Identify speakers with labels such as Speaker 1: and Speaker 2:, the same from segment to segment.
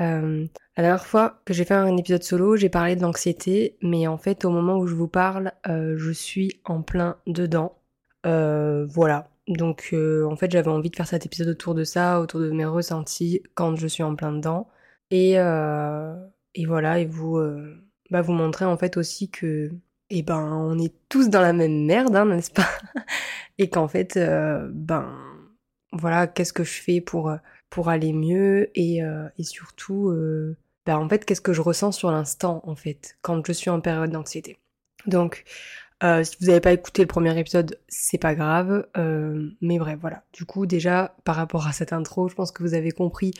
Speaker 1: Euh, la dernière fois que j'ai fait un épisode solo, j'ai parlé de l'anxiété, mais en fait, au moment où je vous parle, euh, je suis en plein dedans. Euh, voilà, donc en fait j'avais envie de faire cet épisode autour de ça, autour de mes ressentis quand je suis en plein dedans. Et, et voilà, et vous, bah, vous montrer en fait aussi que eh ben on est tous dans la même merde, hein, n'est-ce pas? Et qu'en fait, ben voilà, qu'est-ce que je fais pour, pour aller mieux et, et surtout, ben, en fait, qu'est-ce que je ressens sur l'instant en fait quand je suis en période d'anxiété. Donc euh, si vous n'avez pas écouté le premier épisode, c'est pas grave. Euh, mais bref, voilà. Du coup, déjà, par rapport à cette intro, je pense que vous avez compris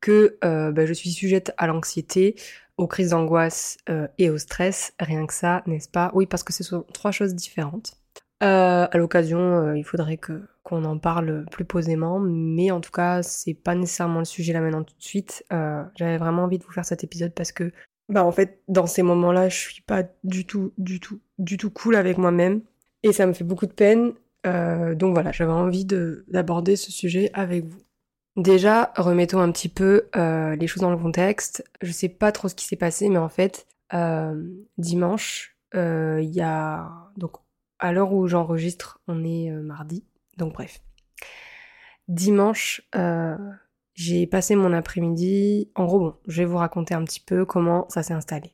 Speaker 1: que euh, je suis sujette à l'anxiété, aux crises d'angoisse et au stress. Rien que ça, n'est-ce pas? Oui, parce que ce sont trois choses différentes. à l'occasion, il faudrait que qu'on en parle plus posément, mais en tout cas, c'est pas nécessairement le sujet là maintenant tout de suite. J'avais vraiment envie de vous faire cet épisode parce que bah en fait dans ces moments-là je suis pas du tout du tout du tout cool avec moi-même et ça me fait beaucoup de peine. Euh, donc voilà j'avais envie de d'aborder ce sujet avec vous. Déjà remettons un petit peu euh, les choses dans le contexte. Je sais pas trop ce qui s'est passé mais en fait euh, dimanche il y a donc à l'heure où j'enregistre on est mardi donc bref dimanche j'ai passé mon après-midi. En gros, je vais vous raconter un petit peu comment ça s'est installé.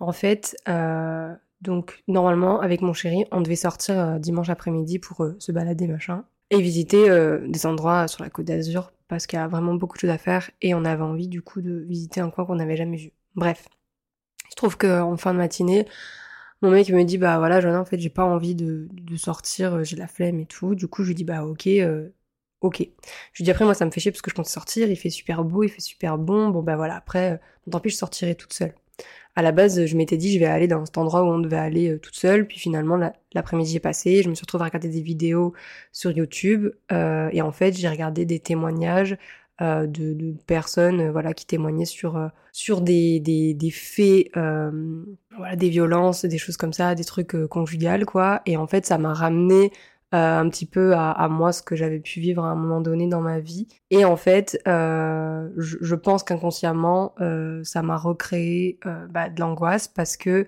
Speaker 1: En fait, euh, donc normalement, avec mon chéri, on devait sortir euh, dimanche après-midi pour euh, se balader, machin, et visiter des endroits sur la Côte d'Azur parce qu'il y a vraiment beaucoup de choses à faire et on avait envie du coup de visiter un coin qu'on n'avait jamais vu. Bref, je trouve que en fin de matinée, mon mec me dit bah voilà, Joanna, en fait, j'ai pas envie de, de sortir, j'ai la flemme et tout. Du coup, je lui dis bah ok ok. Je lui dis après moi ça me fait chier parce que je compte sortir, il fait super beau, il fait super bon, bon bah voilà, après, euh, tant pis je sortirai toute seule. À la base, je m'étais dit je vais aller dans cet endroit où on devait aller euh, toute seule, puis finalement l'après-midi est passé, je me suis retrouvée à regarder des vidéos sur YouTube, euh, et en fait j'ai regardé des témoignages de, de, personnes voilà qui témoignaient sur sur des, des, des faits voilà des violences des choses comme ça des trucs conjugales quoi et en fait ça m'a ramené euh, un petit peu à, moi ce que j'avais pu vivre à un moment donné dans ma vie. Et en fait, euh, je, pense qu'inconsciemment, euh, ça m'a recréé bah, de l'angoisse parce que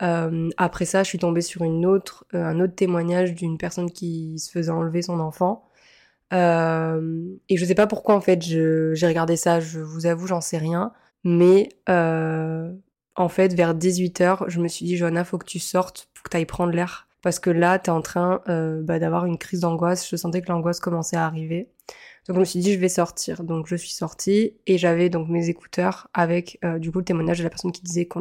Speaker 1: après ça, je suis tombée sur une autre, un autre témoignage d'une personne qui se faisait enlever son enfant. Et je sais pas pourquoi en fait j'ai regardé ça, je vous avoue, j'en sais rien. Mais en fait, vers 18h, je me suis dit, Johanna, faut que tu sortes, faut que tu ailles prendre l'air parce que là, tu es en train euh, bah, d'avoir une crise d'angoisse. Je sentais que l'angoisse commençait à arriver. Donc je me suis dit je vais sortir. Donc je suis sortie et j'avais donc mes écouteurs avec euh, du coup le témoignage de la personne qui disait qu'on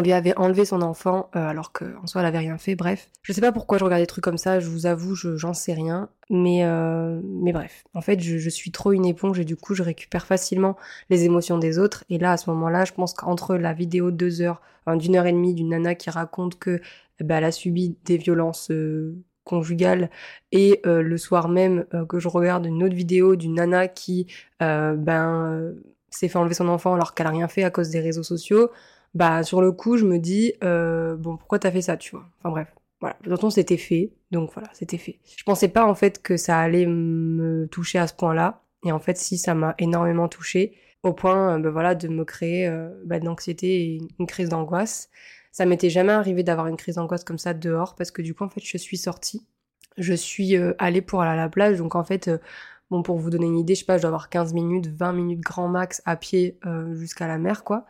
Speaker 1: lui, avait enlevé son enfant euh, alors qu'en soi elle avait rien fait. Bref, je sais pas pourquoi je regarde des trucs comme ça. Je vous avoue, je j'en sais rien. Mais mais bref, en fait je, je, suis trop une éponge et du coup je récupère facilement les émotions des autres. Et là à ce moment-là, je pense qu'entre la vidéo de deux heures, d'une heure et demie d'une nana qui raconte que bah, elle a subi des violences euh, conjugales et euh, le soir même euh, que je regarde une autre vidéo d'une nana qui ben s'est fait enlever son enfant alors qu'elle a rien fait à cause des réseaux sociaux, bah sur le coup je me dis bon pourquoi t'as fait ça tu vois? Enfin bref. Voilà, de toute façon c'était fait, donc voilà, c'était fait. Je pensais pas en fait que ça allait me toucher à ce point-là, et en fait si ça m'a énormément touché, au point ben voilà de me créer de l'anxiété et une crise d'angoisse. Ça m'était jamais arrivé d'avoir une crise d'angoisse comme ça dehors parce que du coup en fait je suis sortie. Je suis euh, allée pour aller à la plage donc en fait euh, bon pour vous donner une idée, je sais pas, je dois avoir 15 minutes, 20 minutes grand max à pied euh, jusqu'à la mer quoi.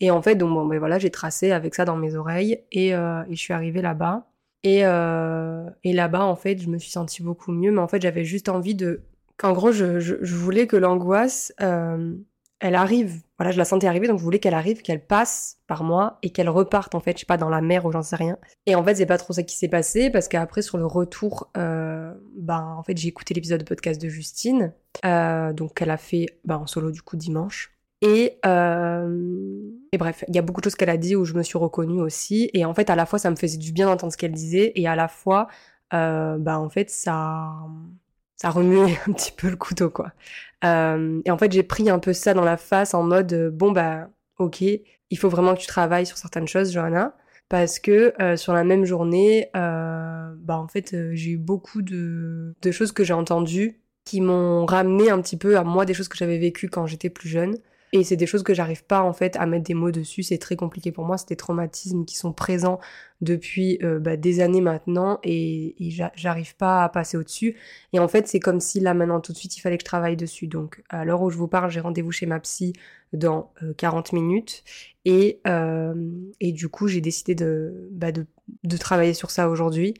Speaker 1: Et en fait donc bon ben voilà, j'ai tracé avec ça dans mes oreilles et, je suis arrivée là-bas. Et, là-bas, en fait, je me suis sentie beaucoup mieux, mais en fait, j'avais juste envie de... En gros, je, je voulais que l'angoisse, elle arrive. Voilà, je la sentais arriver, donc je voulais qu'elle arrive, qu'elle passe par moi et qu'elle reparte en fait, je sais pas, dans la mer ou j'en sais rien. Et en fait, c'est pas trop ça qui s'est passé parce qu'après sur le retour, euh, ben en fait j'ai écouté l'épisode de podcast de Justine, euh, donc qu'elle a fait ben, en solo du coup dimanche. Et, euh, et bref, il y a beaucoup de choses qu'elle a dit où je me suis reconnue aussi. Et en fait, à la fois, ça me faisait du bien d'entendre ce qu'elle disait, et à la fois, euh, ben en fait, ça ça remuait un petit peu le couteau, quoi. Euh, et en fait, j'ai pris un peu ça dans la face en mode, euh, bon, bah, ok, il faut vraiment que tu travailles sur certaines choses, Johanna. Parce que euh, sur la même journée, euh, bah en fait, euh, j'ai eu beaucoup de, de choses que j'ai entendues qui m'ont ramené un petit peu à moi des choses que j'avais vécues quand j'étais plus jeune. Et c'est des choses que j'arrive pas en fait à mettre des mots dessus, c'est très compliqué pour moi, c'est des traumatismes qui sont présents depuis euh, bah, des années maintenant et, j'arrive pas à passer au-dessus. Et en fait c'est comme si là maintenant tout de suite il fallait que je travaille dessus. Donc à l'heure où je vous parle, j'ai rendez-vous chez ma psy dans euh, 40 minutes et, euh, et du coup j'ai décidé de, bah, de, de travailler sur ça aujourd'hui.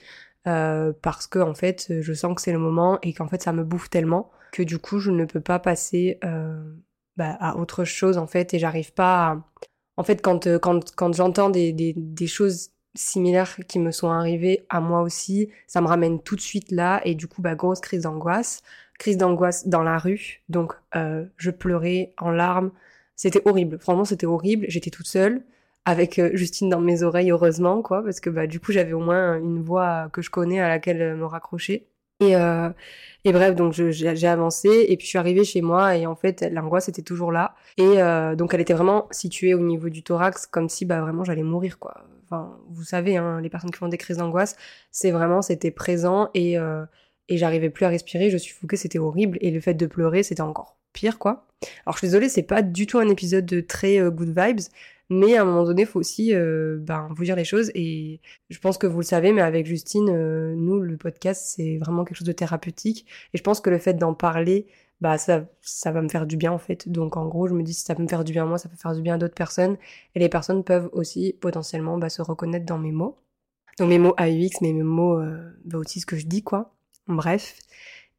Speaker 1: Euh, parce que en fait je sens que c'est le moment et qu'en fait ça me bouffe tellement que du coup je ne peux pas passer euh, bah, à autre chose en fait et j'arrive pas à... en fait quand euh, quand quand j'entends des, des des choses similaires qui me sont arrivées à moi aussi ça me ramène tout de suite là et du coup bah grosse crise d'angoisse. Crise d'angoisse dans la rue donc euh, je pleurais en larmes. C'était horrible franchement c'était horrible. J'étais toute seule avec euh, Justine dans mes oreilles heureusement quoi parce que bah du coup j'avais au moins une voix que je connais à laquelle euh, me raccrocher et, euh, et bref, donc j'ai avancé et puis je suis arrivée chez moi et en fait l'angoisse était toujours là. Et euh, donc elle était vraiment située au niveau du thorax comme si bah vraiment j'allais mourir quoi. Enfin vous savez hein, les personnes qui font des crises d'angoisse, c'est vraiment c'était présent et euh, et j'arrivais plus à respirer, je suis fouquée, c'était horrible et le fait de pleurer c'était encore pire quoi. Alors je suis désolée, c'est pas du tout un épisode de très good vibes, mais à un moment donné, il faut aussi euh, ben, vous dire les choses. Et je pense que vous le savez, mais avec Justine, euh, nous, le podcast, c'est vraiment quelque chose de thérapeutique. Et je pense que le fait d'en parler, bah ça, ça va me faire du bien en fait. Donc en gros, je me dis si ça peut me faire du bien à moi, ça peut faire du bien à d'autres personnes. Et les personnes peuvent aussi potentiellement bah, se reconnaître dans mes mots. Donc mes mots AUX, mais mes mots euh, bah, aussi ce que je dis quoi. Bref.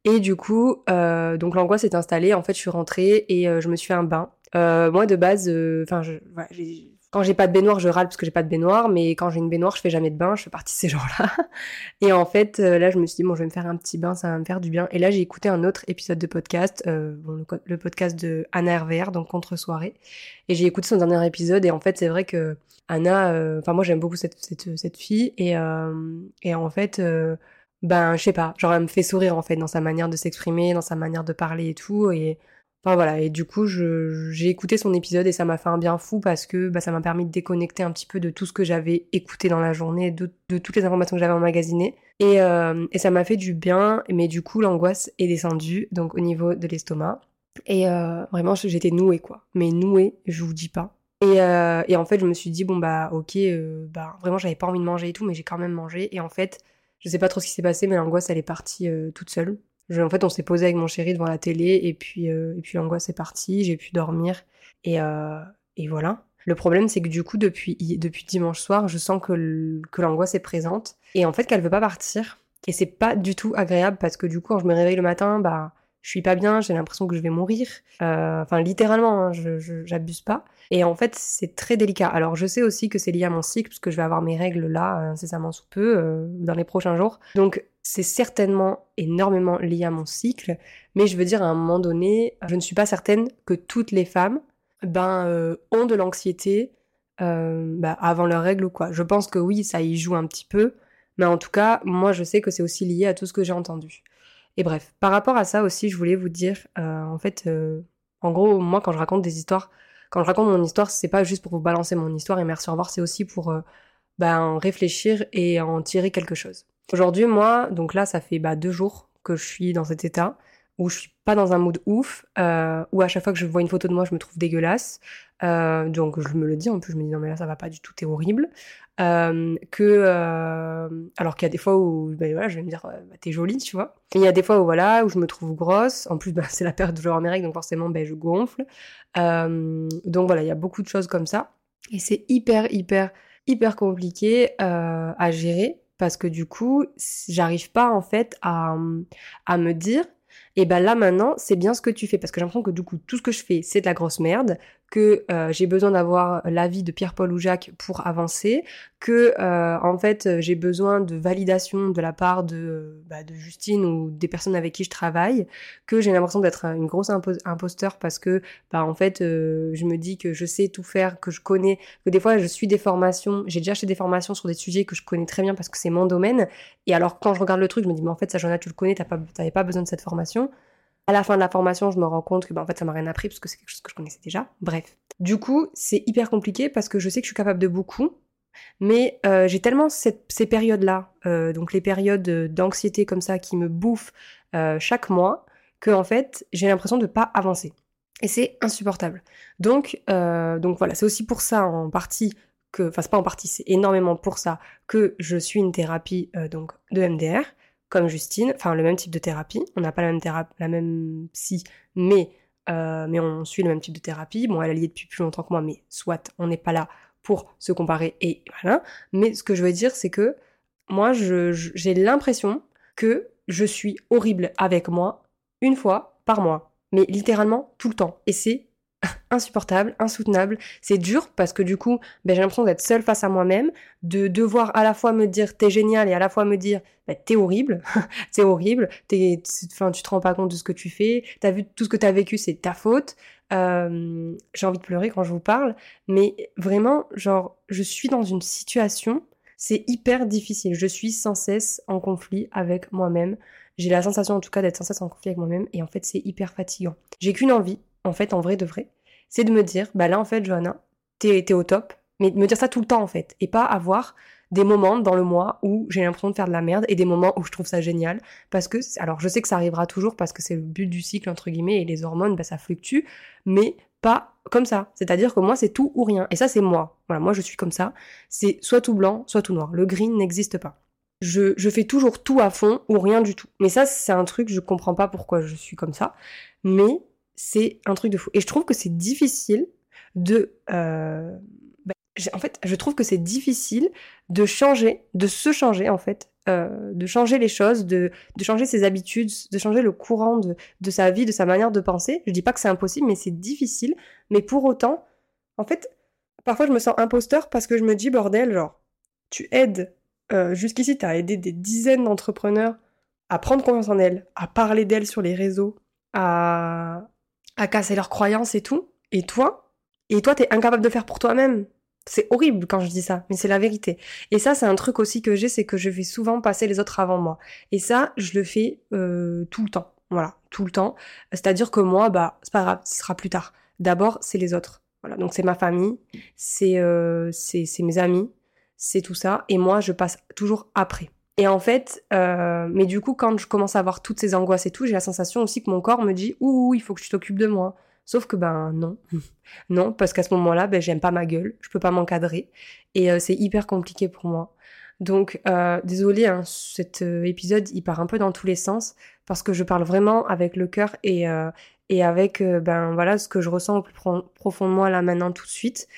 Speaker 1: Et du coup, donc l'angoisse est installée. En fait, je suis rentrée et je me suis fait un bain. Euh, moi, de base, enfin, je, voilà, j'ai- quand j'ai pas de baignoire, je râle parce que j'ai pas de baignoire, mais quand j'ai une baignoire, je fais jamais de bain. Je fais partie de ces gens-là. Et en fait, euh, là, je me suis dit bon, je vais me faire un petit bain, ça va me faire du bien. Et là, j'ai écouté un autre épisode de podcast, euh, bon, le, podcast de Anna RVR, donc contre soirée. Et j'ai écouté son dernier épisode. Et en fait, c'est vrai que Anna, euh, enfin, moi, j'aime beaucoup cette cette cette fille. Et euh, et en fait. euh, ben je sais pas genre elle me fait sourire en fait dans sa manière de s'exprimer dans sa manière de parler et tout et enfin voilà. Et du coup j'ai écouté son épisode et ça m'a fait un bien fou parce que bah, ça m'a permis de déconnecter un petit peu de tout ce que j'avais écouté dans la journée de, toutes les informations que j'avais emmagasinées. Et euh, et ça m'a fait du bien mais du coup l'angoisse est descendue donc au niveau de l'estomac. Et euh, vraiment j'étais nouée quoi. Mais nouée je vous dis pas. Et, euh, et en fait je me suis dit bon bah ok bah vraiment j'avais pas envie de manger et tout mais j'ai quand même mangé. Et en fait je sais pas trop ce qui s'est passé, mais l'angoisse, elle est partie toute seule. En fait, on s'est posé avec mon chéri devant la télé, et puis, euh, et puis l'angoisse est partie, j'ai pu dormir, et, euh, et voilà. Le problème, c'est que du coup, depuis, depuis dimanche soir, je sens que que l'angoisse est présente, et en fait, qu'elle veut pas partir. Et c'est pas du tout agréable, parce que du coup, quand je me réveille le matin, bah, je suis pas bien, j'ai l'impression que je vais mourir. Euh, Enfin, littéralement, hein, je, j'abuse pas. Et en fait, c'est très délicat. Alors, je sais aussi que c'est lié à mon cycle, parce que je vais avoir mes règles là, euh, incessamment sous peu, euh, dans les prochains jours. Donc, c'est certainement énormément lié à mon cycle. Mais je veux dire, à un moment donné, je ne suis pas certaine que toutes les femmes, ben, ont de l'anxiété bah, avant leurs règles ou quoi. Je pense que oui, ça y joue un petit peu. Mais en tout cas, moi, je sais que c'est aussi lié à tout ce que j'ai entendu. Et bref, par rapport à ça aussi, je voulais vous dire, euh, en fait, euh, en gros, moi, quand je raconte des histoires, quand je raconte mon histoire, c'est pas juste pour vous balancer mon histoire et merci au revoir, c'est aussi pour euh, ben, réfléchir et en tirer quelque chose. Aujourd'hui, moi, donc là, ça fait bah, deux jours que je suis dans cet état où je suis pas dans un mood ouf, euh, où à chaque fois que je vois une photo de moi, je me trouve dégueulasse. Euh, donc je me le dis, en plus je me dis non mais là ça va pas du tout, t'es horrible. Euh, que euh, alors qu'il y a des fois où ben voilà, je vais me dire bah, t'es jolie, tu vois. Il y a des fois où voilà où je me trouve grosse. En plus bah, c'est la période où je mes donc forcément ben je gonfle. Donc voilà, il y a beaucoup de choses comme ça. Et c'est hyper hyper hyper compliqué à gérer parce que du coup, j'arrive pas en fait à, à me dire et ben là maintenant, c'est bien ce que tu fais parce que j'ai l'impression que du coup tout ce que je fais, c'est de la grosse merde, que euh, j'ai besoin d'avoir l'avis de Pierre-Paul ou Jacques pour avancer, que euh, en fait j'ai besoin de validation de la part de, bah, de Justine ou des personnes avec qui je travaille, que j'ai l'impression d'être une grosse imposteur parce que bah en fait euh, je me dis que je sais tout faire, que je connais, que des fois je suis des formations, j'ai déjà acheté des formations sur des sujets que je connais très bien parce que c'est mon domaine, et alors quand je regarde le truc, je me dis mais en fait ça Joanna tu le connais, t'as pas, t'avais pas besoin de cette formation. À la fin de la formation, je me rends compte que bah, en fait ça m'a rien appris parce que c'est quelque chose que je connaissais déjà. Bref. Du coup, c'est hyper compliqué parce que je sais que je suis capable de beaucoup, mais euh, j'ai tellement cette, ces périodes-là, euh, donc les périodes d'anxiété comme ça qui me bouffent euh, chaque mois, que en fait j'ai l'impression de pas avancer. Et c'est insupportable. Donc, euh, donc voilà, c'est aussi pour ça en partie que, enfin c'est pas en partie, c'est énormément pour ça que je suis une thérapie euh, donc de MDR comme Justine, enfin le même type de thérapie. On n'a pas la même la même psy, mais euh, mais on suit le même type de thérapie. Bon, elle a lié depuis plus longtemps que moi, mais soit, on n'est pas là pour se comparer et voilà. Mais ce que je veux dire, c'est que moi, j'ai l'impression que je suis horrible avec moi une fois par mois, mais littéralement tout le temps. Et c'est insupportable, insoutenable. C'est dur parce que du coup, ben, j'ai l'impression d'être seule face à moi-même, de devoir à la fois me dire t'es génial et à la fois me dire ben, t'es horrible, c'est horrible, t'es, enfin, tu te rends pas compte de ce que tu fais, t'as vu tout ce que t'as vécu, c'est ta faute. J'ai envie de pleurer quand je vous parle, mais vraiment, genre, je suis dans une situation, c'est hyper difficile. Je suis sans cesse en conflit avec moi-même. J'ai la sensation en tout cas d'être sans cesse en conflit avec moi-même et en fait c'est hyper fatigant. J'ai qu'une envie, en fait, en vrai de vrai, c'est de me dire, bah là, en fait, Johanna, t'es, au top, mais de me dire ça tout le temps, en fait, et pas avoir des moments dans le mois où j'ai l'impression de faire de la merde et des moments où je trouve ça génial parce que alors je sais que ça arrivera toujours parce que c'est le but du cycle entre guillemets et les hormones bah ça fluctue mais pas comme ça. C'est-à-dire que moi c'est tout ou rien. Et ça c'est moi. Voilà moi je suis comme ça. C'est soit tout blanc soit tout noir. Le green n'existe pas. Je, je fais toujours tout à fond ou rien du tout. Mais ça c'est un truc je comprends pas pourquoi je suis comme ça. Mais c'est un truc de fou. Et je trouve que c'est difficile de... Euh, bah, en fait, je trouve que c'est difficile de changer, de se changer en fait, euh, de changer les choses, de, de changer ses habitudes, de changer le courant de, de sa vie, de sa manière de penser. Je dis pas que c'est impossible, mais c'est difficile. Mais pour autant, en fait, parfois je me sens imposteur parce que je me dis, bordel, genre, tu aides, euh, jusqu'ici, tu as aidé des dizaines d'entrepreneurs à prendre confiance en elles, à parler d'elles sur les réseaux, à, à casser leurs croyances et tout. Et toi Et toi, t'es incapable de faire pour toi-même. C'est horrible quand je dis ça, mais c'est la vérité. Et ça, c'est un truc aussi que j'ai, c'est que je fais souvent passer les autres avant moi. Et ça, je le fais euh, tout le temps. Voilà, tout le temps. C'est-à-dire que moi, bah, c'est pas grave, ce sera plus tard. D'abord, c'est les autres. Voilà, donc c'est ma famille, c'est euh, c'est mes amis, c'est tout ça. Et moi, je passe toujours après. Et en fait, euh, mais du coup, quand je commence à avoir toutes ces angoisses et tout, j'ai la sensation aussi que mon corps me dit ouh, il faut que tu t'occupes de moi. Sauf que ben non, non, parce qu'à ce moment-là, ben j'aime pas ma gueule, je peux pas m'encadrer et euh, c'est hyper compliqué pour moi. Donc euh, désolé, hein, cet euh, épisode il part un peu dans tous les sens parce que je parle vraiment avec le cœur et euh, et avec ben voilà ce que je ressens au plus profond de moi là maintenant tout de suite.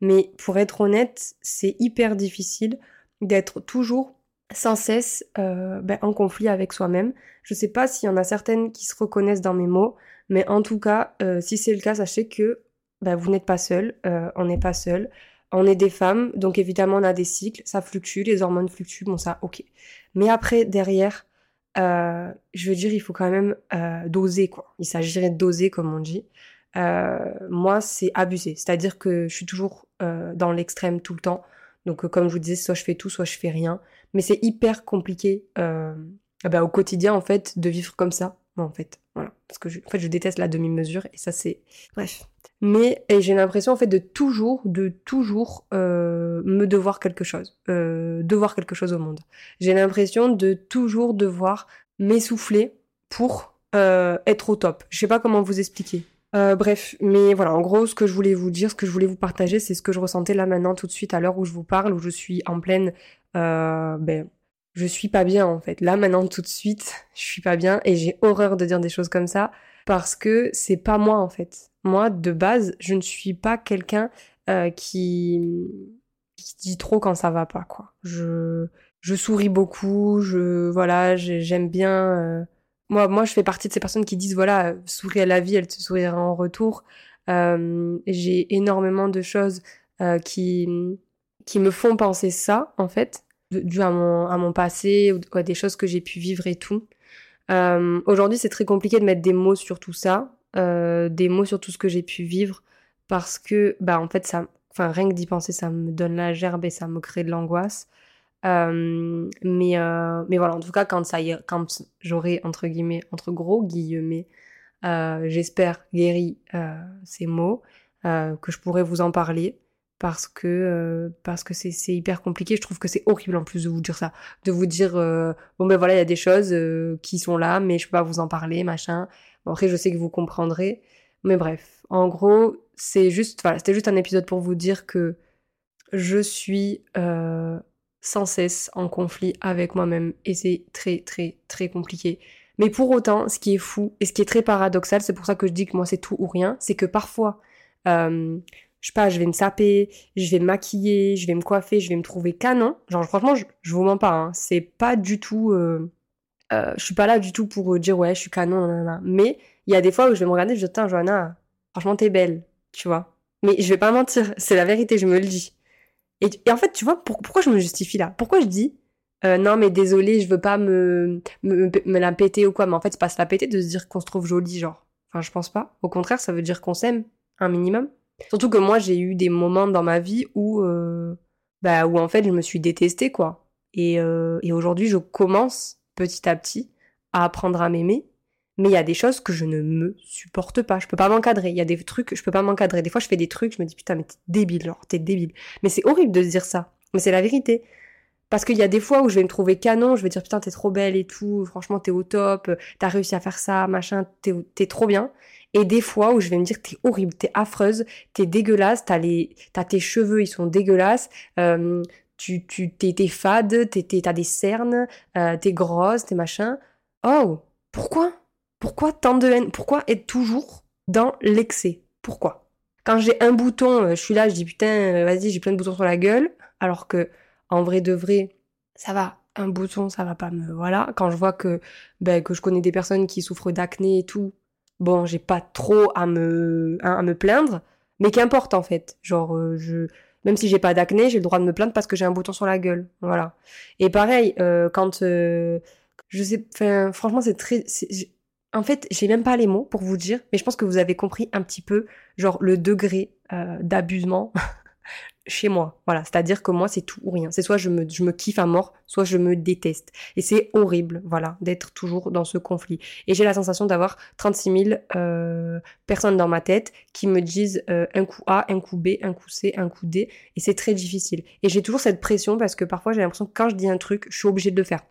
Speaker 1: Mais pour être honnête, c'est hyper difficile d'être toujours sans cesse euh, ben, en conflit avec soi-même. Je sais pas s'il y en a certaines qui se reconnaissent dans mes mots, mais en tout cas, euh, si c'est le cas, sachez que ben, vous n'êtes pas seul, euh, on n'est pas seul. On est des femmes, donc évidemment on a des cycles, ça fluctue, les hormones fluctuent, bon ça, ok. Mais après, derrière, euh, je veux dire, il faut quand même euh, doser, quoi. Il s'agirait de doser, comme on dit. Euh, moi, c'est abusé, c'est-à-dire que je suis toujours dans l'extrême tout le temps. Donc, comme je vous disais, soit je fais tout, soit je fais rien. Mais c'est hyper compliqué euh, bah, au quotidien, en fait, de vivre comme ça. En fait, voilà. Parce que je, en fait, je déteste la demi-mesure et ça, c'est. Bref. Mais j'ai l'impression, en fait, de toujours, de toujours euh, me devoir quelque chose. Euh, devoir quelque chose au monde. J'ai l'impression de toujours devoir m'essouffler pour être au top. Je sais pas comment vous expliquer. Bref, mais voilà, en gros, ce que je voulais vous dire, ce que je voulais vous partager, c'est ce que je ressentais là maintenant tout de suite à l'heure où je vous parle, où je suis en pleine euh, ben, je suis pas bien en fait. Là maintenant tout de suite, je suis pas bien et j'ai horreur de dire des choses comme ça parce que c'est pas moi en fait. Moi de base, je ne suis pas quelqu'un euh, qui dit trop quand ça va pas quoi. Je je souris beaucoup, je voilà, j'aime bien. moi, moi, je fais partie de ces personnes qui disent voilà, souris à la vie, elle te sourira en retour. J'ai énormément de choses qui qui me font penser ça en fait, dû à mon à mon passé ou des choses que j'ai pu vivre et tout. Aujourd'hui, c'est très compliqué de mettre des mots sur tout ça, des mots sur tout ce que j'ai pu vivre parce que bah en fait ça enfin rien que d'y penser ça me donne la gerbe et ça me crée de l'angoisse euh, mais euh, mais voilà en tout cas quand ça quand j'aurai entre guillemets entre gros guillemets euh, j'espère guéri ces mots que je pourrai vous en parler parce que parce que c'est c'est hyper compliqué. Je trouve que c'est horrible en plus de vous dire ça. De vous dire bon ben voilà il y a des choses qui sont là mais je peux pas vous en parler machin bon, après je sais que vous comprendrez. Mais bref en gros c'est juste, voilà, c'était juste un épisode pour vous dire que je suis euh, sans cesse en conflit avec moi-même et c'est très très très compliqué. Mais pour autant, ce qui est fou et ce qui est très paradoxal, c'est pour ça que je dis que moi c'est tout ou rien, c'est que parfois, euh, je sais pas, je vais me saper, je vais me maquiller, je vais me coiffer, je vais me trouver canon. Genre franchement, je, je vous mens pas, hein, c'est pas du tout, euh, euh, je suis pas là du tout pour dire ouais, je suis canon, nanana. mais il y a des fois où je vais me regarder, je vais dire Johanna, franchement t'es belle, tu vois. Mais je vais pas mentir, c'est la vérité, je me le dis. Et, en fait, tu vois, pourquoi je me justifie là? Pourquoi je dis euh, non mais désolé, je veux pas me, me, la péter ou quoi, mais en fait c'est pas se la péter de se dire qu'on se trouve jolie, genre. Enfin, je pense pas. Au contraire, ça veut dire qu'on s'aime, un minimum. Surtout que moi, j'ai eu des moments dans ma vie où, euh, bah, où en fait, je me suis détestée, quoi. Et, euh, et aujourd'hui, je commence petit à petit à apprendre à m'aimer mais il y a des choses que je ne me supporte pas. Je peux pas m'encadrer. Il y a des trucs, je peux pas m'encadrer. Des fois, je fais des trucs, je me dis putain, mais t'es débile, genre, t'es débile. Mais c'est horrible de se dire ça. Mais c'est la vérité. Parce qu'il y a des fois où je vais me trouver canon, je vais dire putain, t'es trop belle et tout, franchement, t'es au top, t'as réussi à faire ça, machin, t'es, trop bien. Et des fois où je vais me dire t'es horrible, t'es affreuse, t'es dégueulasse, t'as les, tes cheveux, ils sont dégueulasses, euh, tu, tu, t'es, t'es fade, t'as des cernes, euh, t'es grosse, t'es machin. Oh, pourquoi? Pourquoi tant de haine? Pourquoi être toujours dans l'excès? Pourquoi? Quand j'ai un bouton, euh, je suis là, je dis putain, euh, vas-y, j'ai plein de boutons sur la gueule, alors que en vrai de vrai, ça va, un bouton, ça va pas me voilà. Quand je vois que ben, que je connais des personnes qui souffrent d'acné et tout, bon, j'ai pas trop à me à me plaindre, mais qu'importe en fait. Genre euh, je même si j'ai pas d'acné, j'ai le droit de me plaindre parce que j'ai un bouton sur la gueule, voilà. Et pareil, quand je sais, enfin, franchement, c'est très, en fait, j'ai même pas les mots pour vous dire, mais je pense que vous avez compris un petit peu, genre le degré euh, d'abusement chez moi. Voilà, c'est-à-dire que moi, c'est tout ou rien. C'est soit je me, je me kiffe à mort, soit je me déteste. Et c'est horrible, voilà, d'être toujours dans ce conflit. Et j'ai la sensation d'avoir 36 000 euh, personnes dans ma tête qui me disent euh, un coup A, un coup B, un coup C, un coup D. Et c'est très difficile. Et j'ai toujours cette pression parce que parfois j'ai l'impression que quand je dis un truc, je suis obligée de le faire.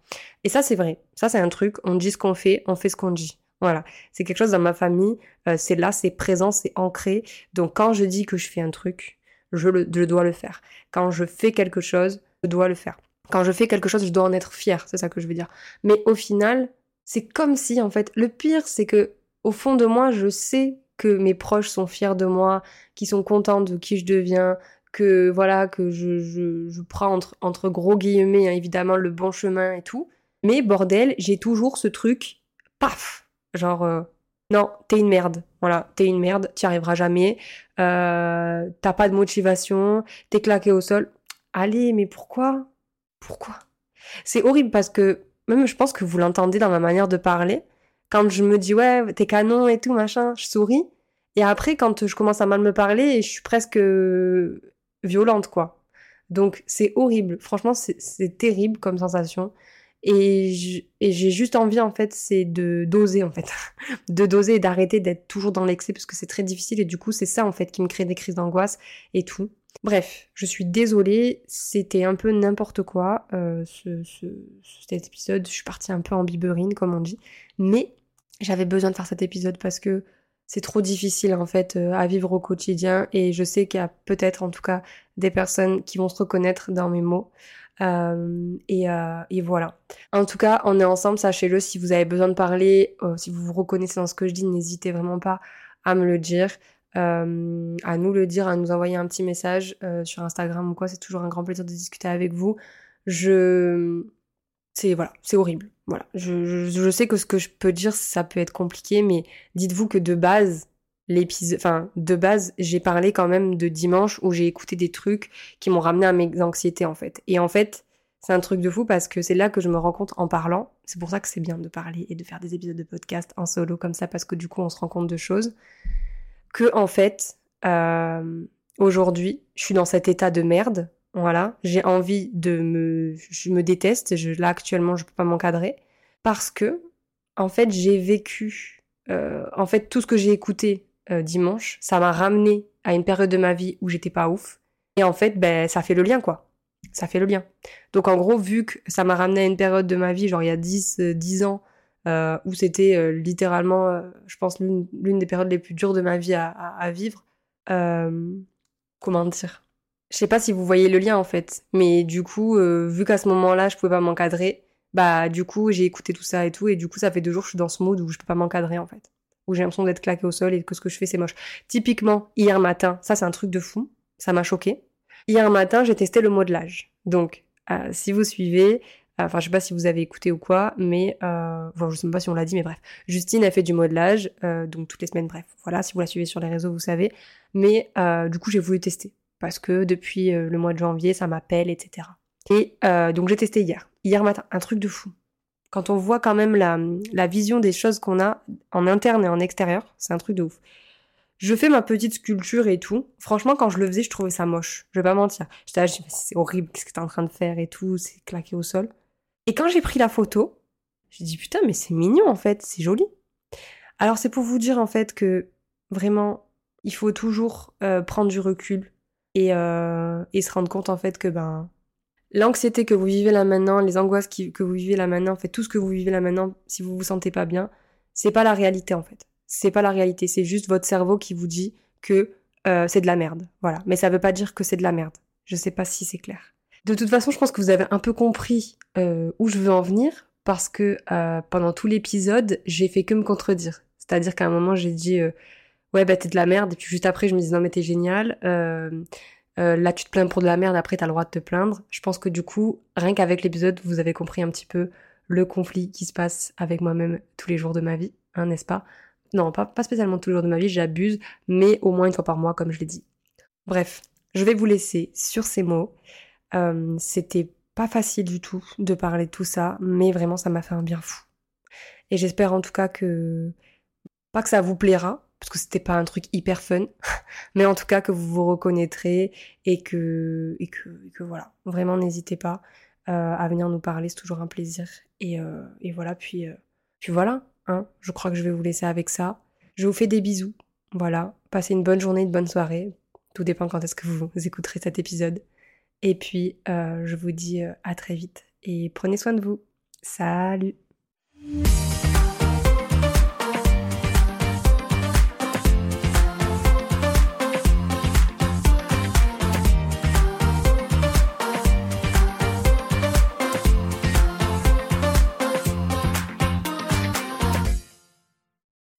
Speaker 1: Et ça, c'est vrai. Ça, c'est un truc. On dit ce qu'on fait, on fait ce qu'on dit. Voilà, c'est quelque chose dans ma famille, euh, c'est là, c'est présent, c'est ancré. Donc quand je dis que je fais un truc, je, dois le faire. Quand je fais quelque chose, je dois le faire. Quand je fais quelque chose, je dois en être fier, c'est ça que je veux dire. Mais au final, c'est comme si, en fait, le pire, c'est que au fond de moi, je sais que mes proches sont fiers de moi, qu'ils sont contents de qui je deviens, que voilà, que je, je, prends entre, entre gros guillemets, hein, évidemment, le bon chemin et tout. Mais bordel, j'ai toujours ce truc, paf, Genre, euh, non, t'es une merde. Voilà, t'es une merde, t'y arriveras jamais. Euh, t'as pas de motivation, t'es claqué au sol. Allez, mais pourquoi? Pourquoi? C'est horrible parce que, même je pense que vous l'entendez dans ma manière de parler. Quand je me dis, ouais, t'es canon et tout, machin, je souris. Et après, quand je commence à mal me parler, je suis presque violente, quoi. Donc, c'est horrible. Franchement, c'est terrible comme sensation. Et j'ai juste envie, en fait, c'est de doser, en fait. de doser et d'arrêter d'être toujours dans l'excès parce que c'est très difficile et du coup, c'est ça, en fait, qui me crée des crises d'angoisse et tout. Bref, je suis désolée, c'était un peu n'importe quoi, euh, ce, ce, cet épisode. Je suis partie un peu en biberine, comme on dit. Mais j'avais besoin de faire cet épisode parce que c'est trop difficile en fait euh, à vivre au quotidien et je sais qu'il y a peut-être en tout cas des personnes qui vont se reconnaître dans mes mots. Euh, et, euh, et, voilà. En tout cas, on est ensemble, sachez-le. Si vous avez besoin de parler, euh, si vous vous reconnaissez dans ce que je dis, n'hésitez vraiment pas à me le dire, à nous le dire, à nous envoyer un petit message sur Instagram ou quoi. C'est toujours un grand plaisir de discuter avec vous. Je, c'est voilà, c'est horrible. Voilà, je, je, sais que ce que je peux dire, ça peut être compliqué, mais dites-vous que de base, l'épisode, enfin de base, j'ai parlé quand même de dimanche où j'ai écouté des trucs qui m'ont ramené à mes anxiétés en fait. Et en fait, c'est un truc de fou parce que c'est là que je me rends compte en parlant. C'est pour ça que c'est bien de parler et de faire des épisodes de podcast en solo comme ça parce que du coup on se rend compte de choses. Que en fait, euh, aujourd'hui, je suis dans cet état de merde. Voilà, j'ai envie de me, je me déteste. Je, là actuellement, je peux pas m'encadrer parce que en fait j'ai vécu, euh, en fait tout ce que j'ai écouté euh, dimanche, ça m'a ramené à une période de ma vie où j'étais pas ouf. Et en fait, ben ça fait le lien quoi. Ça fait le lien. Donc en gros, vu que ça m'a ramené à une période de ma vie, genre il y a 10, 10 ans, euh, où c'était littéralement, je pense, l'une des périodes les plus dures de ma vie à, à vivre, comment dire? Je sais pas si vous voyez le lien en fait, mais du coup, euh, vu qu'à ce moment-là, je pouvais pas m'encadrer, bah du coup, j'ai écouté tout ça et tout, et du coup, ça fait deux jours je suis dans ce mode où je peux pas m'encadrer en fait, où j'ai l'impression d'être claqué au sol et que ce que je fais c'est moche. Typiquement, hier matin, ça c'est un truc de fou, ça m'a choqué. Hier matin, j'ai testé le modelage. Donc, euh, si vous suivez, Enfin, je sais pas si vous avez écouté ou quoi, mais euh, je sais pas si on l'a dit, mais bref. Justine a fait du modelage, euh, donc toutes les semaines, bref. Voilà, si vous la suivez sur les réseaux, vous savez. Mais euh, du coup, j'ai voulu tester parce que depuis euh, le mois de janvier, ça m'appelle, etc. Et euh, donc j'ai testé hier, hier matin, un truc de fou. Quand on voit quand même la, vision des choses qu'on a en interne et en extérieur, c'est un truc de ouf. Je fais ma petite sculpture et tout. Franchement, quand je le faisais, je trouvais ça moche. Je vais pas mentir. J'étais là, c'est horrible, qu'est-ce que t'es en train de faire et tout, c'est claqué au sol. Et quand j'ai pris la photo, j'ai dit putain, mais c'est mignon en fait, c'est joli. Alors c'est pour vous dire en fait que vraiment, il faut toujours euh, prendre du recul et, euh, et, se rendre compte en fait que ben l'anxiété que vous vivez là maintenant, les angoisses que vous vivez là maintenant, en fait tout ce que vous vivez là maintenant, si vous vous sentez pas bien, c'est pas la réalité en fait. C'est pas la réalité, c'est juste votre cerveau qui vous dit que euh, c'est de la merde. Voilà, mais ça veut pas dire que c'est de la merde. Je sais pas si c'est clair. De toute façon, je pense que vous avez un peu compris euh, où je veux en venir parce que euh, pendant tout l'épisode, j'ai fait que me contredire. C'est-à-dire qu'à un moment, j'ai dit euh, ouais bah t'es de la merde et puis juste après, je me dis non mais t'es génial. Là, tu te plains pour de la merde. Après, t'as le droit de te plaindre. Je pense que du coup, rien qu'avec l'épisode, vous avez compris un petit peu le conflit qui se passe avec moi-même tous les jours de ma vie, hein, n'est-ce pas? Non, pas, pas spécialement tous les jours de ma vie, j'abuse, mais au moins une fois par mois, comme je l'ai dit. Bref, je vais vous laisser sur ces mots. Euh, c'était pas facile du tout de parler de tout ça, mais vraiment ça m'a fait un bien fou. Et j'espère en tout cas que pas que ça vous plaira, parce que c'était pas un truc hyper fun, mais en tout cas que vous vous reconnaîtrez et que voilà, vraiment n'hésitez pas euh, à venir nous parler, c'est toujours un plaisir. Et, euh, voilà, puis euh, puis voilà, hein, je crois que je vais vous laisser avec ça. Je vous fais des bisous, voilà, passez une bonne journée, une bonne soirée, tout dépend quand est-ce que vous écouterez cet épisode. Et puis, je vous dis à très vite et prenez soin de vous. Salut